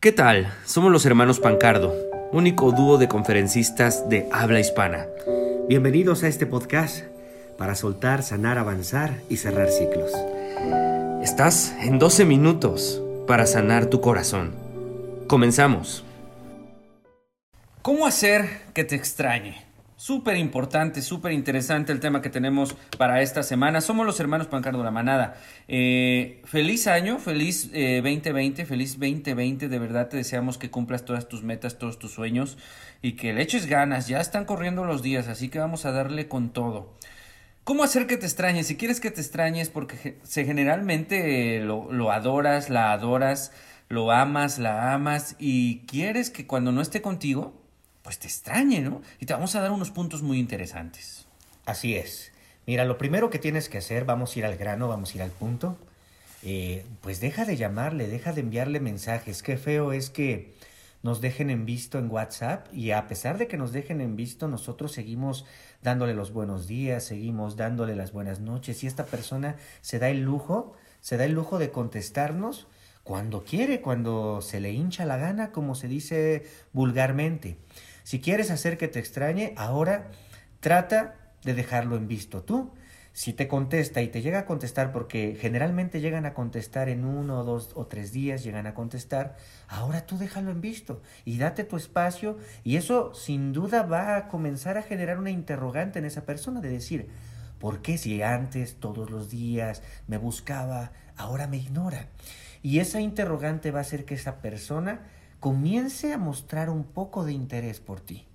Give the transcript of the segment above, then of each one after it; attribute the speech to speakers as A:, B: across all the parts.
A: ¿Qué tal? Somos los hermanos Pancardo, único dúo de conferencistas de habla hispana.
B: Bienvenidos a este podcast para soltar, sanar, avanzar y cerrar ciclos.
A: Estás en 12 minutos para sanar tu corazón. Comenzamos. ¿Cómo hacer que te extrañe? Súper importante, súper interesante el tema que tenemos para esta semana. Somos los hermanos Pancardo La Manada. Eh, feliz año, feliz 2020, eh, feliz 2020. De verdad te deseamos que cumplas todas tus metas, todos tus sueños y que le eches ganas. Ya están corriendo los días, así que vamos a darle con todo. ¿Cómo hacer que te extrañes? Si quieres que te extrañes, porque se generalmente lo, lo adoras, la adoras, lo amas, la amas y quieres que cuando no esté contigo, pues te extrañe, ¿no? Y te vamos a dar unos puntos muy interesantes.
B: Así es. Mira, lo primero que tienes que hacer, vamos a ir al grano, vamos a ir al punto. Eh, pues deja de llamarle, deja de enviarle mensajes. Qué feo es que nos dejen en visto en WhatsApp y a pesar de que nos dejen en visto, nosotros seguimos dándole los buenos días, seguimos dándole las buenas noches y esta persona se da el lujo, se da el lujo de contestarnos cuando quiere, cuando se le hincha la gana, como se dice vulgarmente. Si quieres hacer que te extrañe, ahora trata de dejarlo en visto tú. Si te contesta y te llega a contestar, porque generalmente llegan a contestar en uno, dos o tres días, llegan a contestar, ahora tú déjalo en visto y date tu espacio y eso sin duda va a comenzar a generar una interrogante en esa persona de decir, ¿por qué si antes todos los días me buscaba, ahora me ignora? Y esa interrogante va a hacer que esa persona comience a mostrar un poco de interés por ti.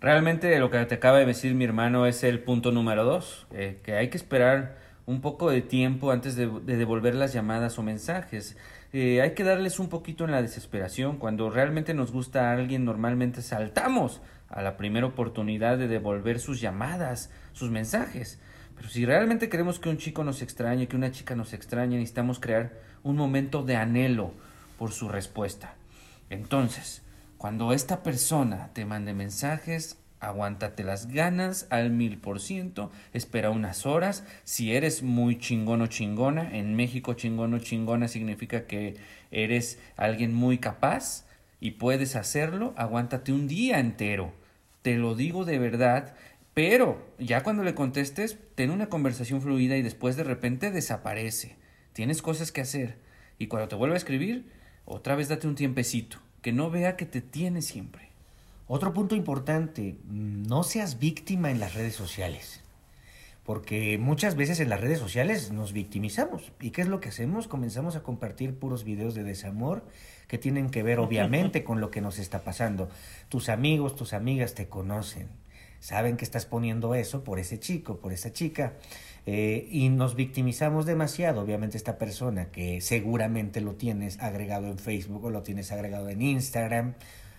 A: Realmente lo que te acaba de decir mi hermano es el punto número dos, eh, que hay que esperar un poco de tiempo antes de, devolver las llamadas o mensajes. Eh, hay que darles un poquito en la desesperación. Cuando realmente nos gusta a alguien, normalmente saltamos a la primera oportunidad de devolver sus llamadas, sus mensajes. Pero si realmente queremos que un chico nos extrañe, que una chica nos extrañe, necesitamos crear un momento de anhelo por su respuesta. Entonces, cuando esta persona te mande mensajes, aguántate las ganas al mil por ciento, espera unas horas. Si eres muy chingón o chingona, en México chingón o chingona significa que eres alguien muy capaz y puedes hacerlo, aguántate un día entero. Te lo digo de verdad, pero ya cuando le contestes, ten una conversación fluida y después de repente desaparece. Tienes cosas que hacer. Y cuando te vuelva a escribir, otra vez date un tiempecito, que no vea que te tiene siempre.
B: Otro punto importante, no seas víctima en las redes sociales. Porque muchas veces en las redes sociales nos victimizamos. ¿Y qué es lo que hacemos? Comenzamos a compartir puros videos de desamor que tienen que ver obviamente con lo que nos está pasando. Tus amigos, tus amigas te conocen. Saben que estás poniendo eso por ese chico, por esa chica. Eh, y nos victimizamos demasiado, obviamente esta persona que seguramente lo tienes agregado en Facebook o lo tienes agregado en Instagram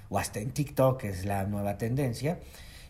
B: o hasta en TikTok, que es la nueva tendencia,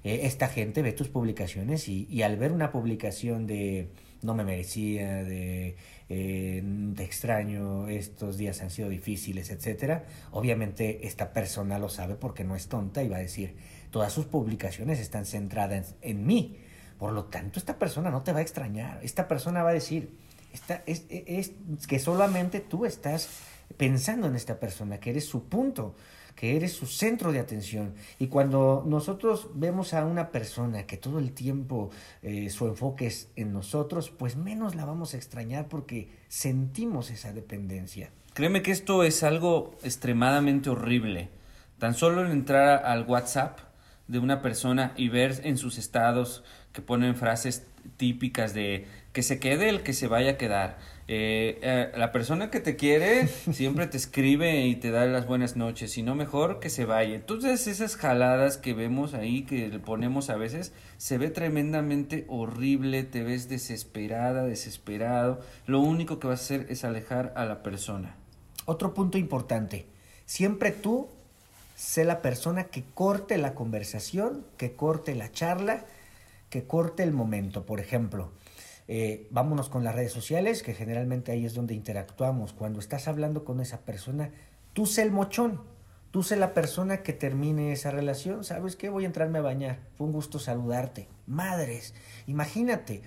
B: eh, esta gente ve tus publicaciones y, al ver una publicación de no me merecía, de eh, extraño, estos días han sido difíciles, etcétera, obviamente esta persona lo sabe porque no es tonta y va a decir, todas sus publicaciones están centradas en mí por lo tanto, esta persona no te va a extrañar. Esta persona va a decir, esta, es, es, que solamente tú estás pensando en esta persona, que eres su punto, que eres su centro de atención. Y cuando nosotros vemos a una persona que todo el tiempo eh, su enfoque es en nosotros, pues menos la vamos a extrañar porque sentimos esa dependencia.
A: Créeme que esto es algo extremadamente horrible. Tan solo entrar al WhatsApp de una persona y ver en sus estados que ponen frases típicas de que se quede el que se vaya a quedar. Eh, eh, la persona que te quiere siempre te escribe y te da las buenas noches, si no mejor que se vaya. Entonces esas jaladas que vemos ahí, que le ponemos a veces, se ve tremendamente horrible, te ves desesperada, desesperado. Lo único que vas a hacer es alejar a la persona.
B: Otro punto importante, siempre tú sé la persona que corte la conversación, que corte la charla, que corte el momento. Por ejemplo, eh, vámonos con las redes sociales, que generalmente ahí es donde interactuamos. Cuando estás hablando con esa persona, tú sé el mochón, tú sé la persona que termine esa relación. ¿Sabes qué? Voy a entrarme a bañar. Fue un gusto saludarte. Madres, imagínate,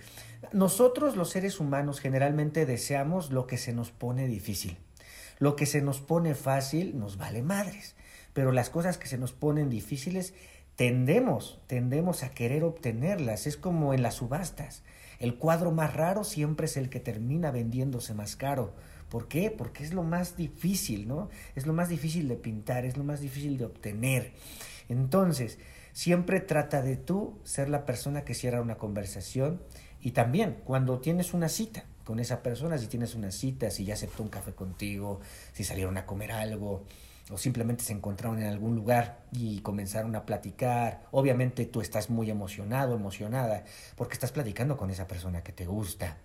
B: nosotros los seres humanos generalmente deseamos lo que se nos pone difícil. Lo que se nos pone fácil nos vale madres, pero las cosas que se nos ponen difíciles tendemos, tendemos a querer obtenerlas. Es como en las subastas. El cuadro más raro siempre es el que termina vendiéndose más caro. ¿Por qué? Porque es lo más difícil, ¿no? Es lo más difícil de pintar, es lo más difícil de obtener. Entonces, siempre trata de tú ser la persona que cierra una conversación y también cuando tienes una cita con esa persona, si tienes una cita, si ya aceptó un café contigo, si salieron a comer algo, o simplemente se encontraron en algún lugar y comenzaron a platicar. Obviamente tú estás muy emocionado, emocionada, porque estás platicando con esa persona que te gusta.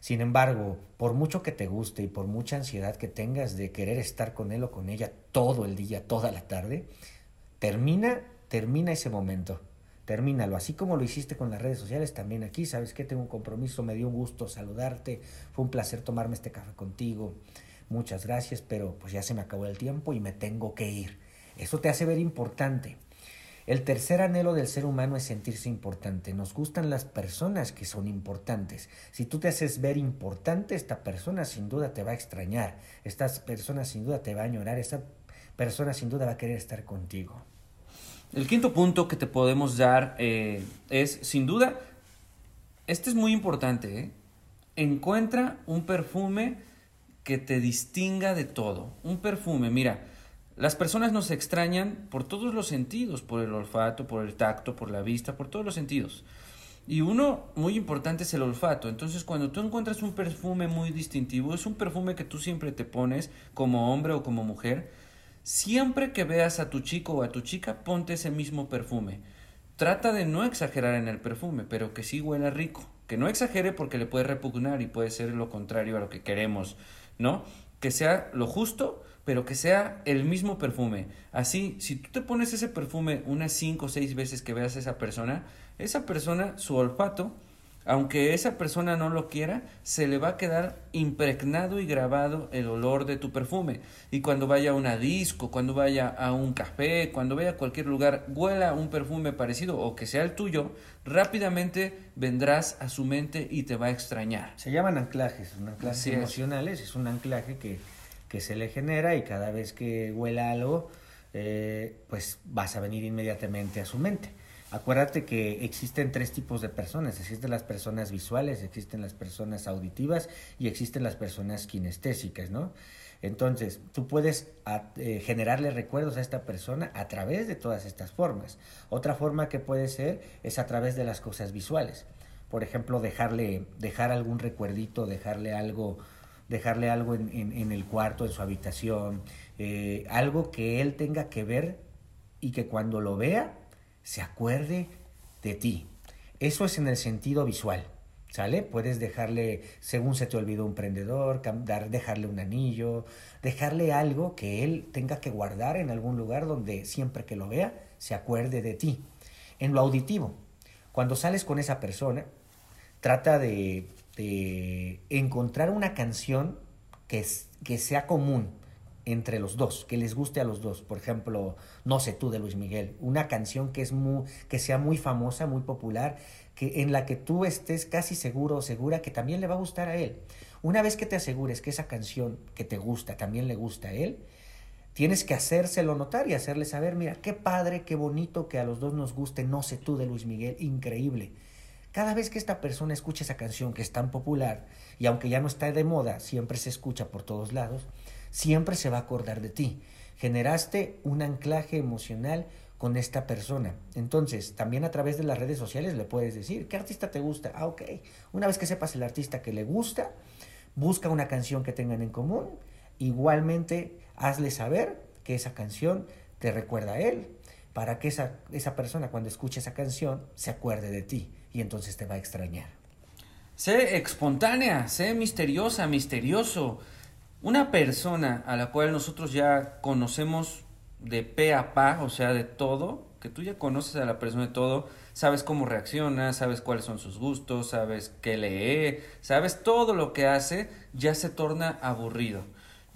B: Sin embargo, por mucho que te guste y por mucha ansiedad que tengas de querer estar con él o con ella todo el día, toda la tarde, termina, termina ese momento. Termínalo, así como lo hiciste con las redes sociales, también aquí, ¿sabes qué? Tengo un compromiso, me dio un gusto saludarte, fue un placer tomarme este café contigo, muchas gracias, pero pues ya se me acabó el tiempo y me tengo que ir. Eso te hace ver importante. El tercer anhelo del ser humano es sentirse importante. Nos gustan las personas que son importantes. Si tú te haces ver importante, esta persona sin duda te va a extrañar. Esta persona sin duda te va a añorar. Esta persona sin duda va a querer estar contigo.
A: El quinto punto que te podemos dar eh, es, sin duda, este es muy importante. ¿eh? Encuentra un perfume que te distinga de todo. Un perfume, mira, las personas nos extrañan por todos los sentidos, por el olfato, por el tacto, por la vista, por todos los sentidos. Y uno muy importante es el olfato. Entonces, cuando tú encuentras un perfume muy distintivo, es un perfume que tú siempre te pones como hombre o como mujer. Siempre que veas a tu chico o a tu chica, ponte ese mismo perfume. Trata de no exagerar en el perfume, pero que sí huela rico. Que no exagere porque le puede repugnar y puede ser lo contrario a lo que queremos, ¿no? Que sea lo justo, pero que sea el mismo perfume. Así, si tú te pones ese perfume unas cinco o seis veces que veas a esa persona, esa persona, su olfato, aunque esa persona no lo quiera, se le va a quedar impregnado y grabado el olor de tu perfume. Y cuando vaya a una disco, cuando vaya a un café, cuando vaya a cualquier lugar, huela un perfume parecido o que sea el tuyo, rápidamente vendrás a su mente y te va a extrañar.
B: Se llaman anclajes, anclajes emocionales, es un anclaje que que se le genera y cada vez que huela algo, eh, pues vas a venir inmediatamente a su mente. Acuérdate que existen tres tipos de personas. Existen las personas visuales, existen las personas auditivas y existen las personas kinestésicas, ¿no? Entonces, tú puedes eh, generarle recuerdos a esta persona a través de todas estas formas. Otra forma que puede ser es a través de las cosas visuales. Por ejemplo, dejarle, dejar algún recuerdito, dejarle algo dejarle algo en, el cuarto, en su habitación, eh, algo que él tenga que ver y que cuando lo vea se acuerde de ti. Eso es en el sentido visual. ¿Sale? Puedes dejarle, según se te olvidó un prendedor, dar, dejarle un anillo, dejarle algo que él tenga que guardar en algún lugar donde siempre que lo vea se acuerde de ti. En lo auditivo, cuando sales con esa persona, trata de encontrar una canción que, que sea común entre los dos, que les guste a los dos. Por ejemplo, No sé tú de Luis Miguel, una canción que, es muy, que sea muy famosa, muy popular, que, en la que tú estés casi seguro o segura que también le va a gustar a él. Una vez que te asegures que esa canción que te gusta también le gusta a él, tienes que hacérselo notar y hacerle saber, mira, qué padre, qué bonito que a los dos nos guste No sé tú de Luis Miguel, increíble. Cada vez que esta persona escucha esa canción que es tan popular, y aunque ya no está de moda, siempre se escucha por todos lados, siempre se va a acordar de ti. Generaste un anclaje emocional con esta persona. Entonces, también a través de las redes sociales le puedes decir, ¿qué artista te gusta? Ah, ok. Una vez que sepas el artista que le gusta, busca una canción que tengan en común. Igualmente, hazle saber que esa canción te recuerda a él, para que esa, esa persona cuando escuche esa canción se acuerde de ti y entonces te va a extrañar.
A: Sé espontánea, sé misteriosa, misterioso. Una persona a la cual nosotros ya conocemos de pe a pa, o sea, de todo, que tú ya conoces a la persona de todo, sabes cómo reacciona, sabes cuáles son sus gustos, sabes qué lee, sabes todo lo que hace, ya se torna aburrido.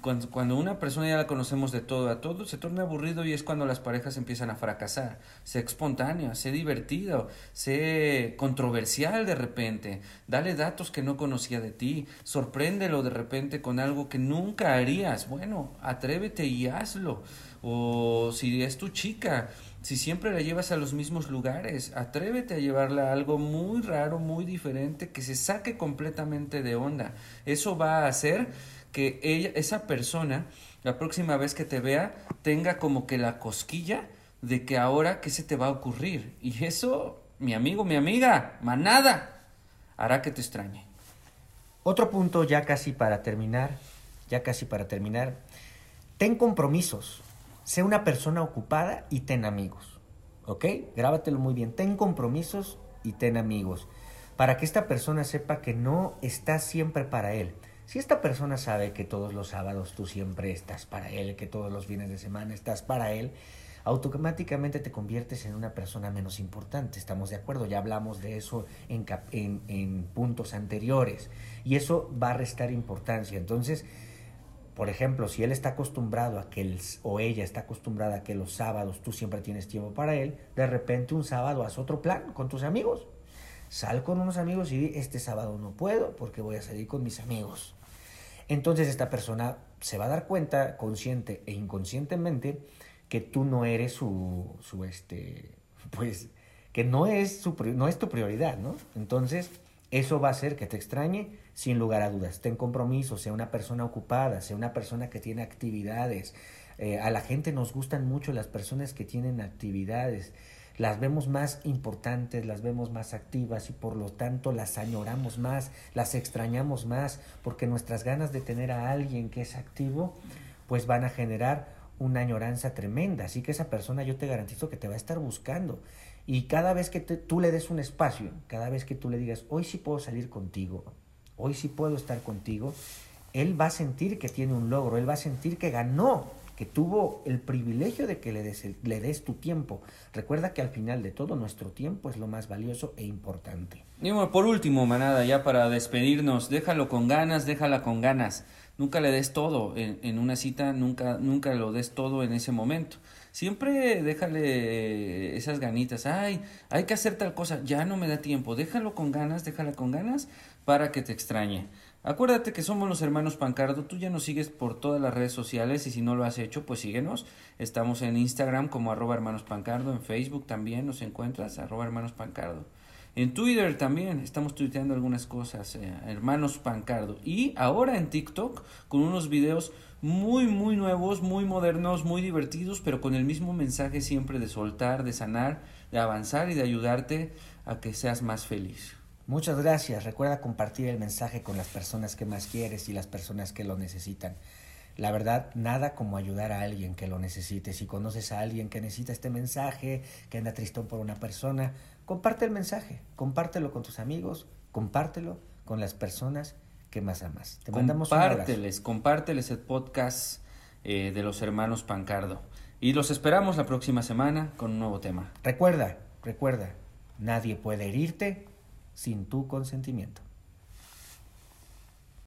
A: Cuando, una persona ya la conocemos de todo a todo, se torna aburrido y es cuando las parejas empiezan a fracasar. Sé espontáneo, sé divertido, sé controversial de repente. Dale datos que no conocía de ti. Sorpréndelo de repente con algo que nunca harías. Bueno, atrévete y hazlo. O si es tu chica, si siempre la llevas a los mismos lugares, atrévete a llevarla a algo muy raro, muy diferente, que se saque completamente de onda. Eso va a hacer que ella, esa persona, la próxima vez que te vea, tenga como que la cosquilla de que ahora qué se te va a ocurrir. Y eso, mi amigo, mi amiga, manada, hará que te extrañe.
B: Otro punto ya casi para terminar, ya casi para terminar, ten compromisos. Sé una persona ocupada y ten amigos. ¿Ok? Grábatelo muy bien. Ten compromisos y ten amigos. Para que esta persona sepa que no estás siempre para él. Si esta persona sabe que todos los sábados tú siempre estás para él, que todos los fines de semana estás para él, automáticamente te conviertes en una persona menos importante. Estamos de acuerdo, ya hablamos de eso en, puntos anteriores. Y eso va a restar importancia. Entonces, por ejemplo, si él está acostumbrado a que él, o ella está acostumbrada a que los sábados tú siempre tienes tiempo para él, de repente un sábado haz otro plan con tus amigos. Sal con unos amigos y di, este sábado no puedo porque voy a salir con mis amigos. Entonces esta persona se va a dar cuenta, consciente e inconscientemente, que tú no eres su, su este, pues, que no es, su, no es tu prioridad, ¿no? Entonces, eso va a hacer que te extrañe sin lugar a dudas. Ten compromiso, sea una persona ocupada, sea una persona que tiene actividades. Eh, a la gente nos gustan mucho las personas que tienen actividades. Las vemos más importantes, las vemos más activas y por lo tanto las añoramos más, las extrañamos más, porque nuestras ganas de tener a alguien que es activo, pues van a generar una añoranza tremenda. Así que esa persona yo te garantizo que te va a estar buscando. Y cada vez que tú le des un espacio, cada vez que tú le digas, hoy sí puedo salir contigo, hoy sí puedo estar contigo, él va a sentir que tiene un logro, él va a sentir que ganó, que tuvo el privilegio de que le des, le des tu tiempo. Recuerda que al final de todo nuestro tiempo es lo más valioso e importante.
A: Y bueno, por último, manada, ya para despedirnos, déjalo con ganas, déjala con ganas. Nunca le des todo en, en una cita, nunca, nunca lo des todo en ese momento. Siempre déjale esas ganitas. Ay, hay que hacer tal cosa. Ya no me da tiempo. Déjalo con ganas, déjala con ganas para que te extrañe. Acuérdate que somos los hermanos Pancardo. Tú ya nos sigues por todas las redes sociales y si no lo has hecho, pues síguenos. Estamos en Instagram como arroba hermanos Pancardo. En Facebook también nos encuentras arroba hermanos Pancardo. En Twitter también estamos tuiteando algunas cosas, eh, hermanos Pancardo. Y ahora en TikTok con unos videos muy, muy nuevos, muy modernos, muy divertidos, pero con el mismo mensaje siempre de soltar, de sanar, de avanzar y de ayudarte a que seas más feliz.
B: Muchas gracias. Recuerda compartir el mensaje con las personas que más quieres y las personas que lo necesitan. La verdad, nada como ayudar a alguien que lo necesite. Si conoces a alguien que necesita este mensaje, que anda tristón por una persona, comparte el mensaje, compártelo con tus amigos, compártelo con las personas que más amas.
A: Te mandamos compárteles, compárteles el podcast eh, de los hermanos Pancardo. Y los esperamos la próxima semana con un nuevo tema.
B: Recuerda, recuerda, nadie puede herirte sin tu consentimiento.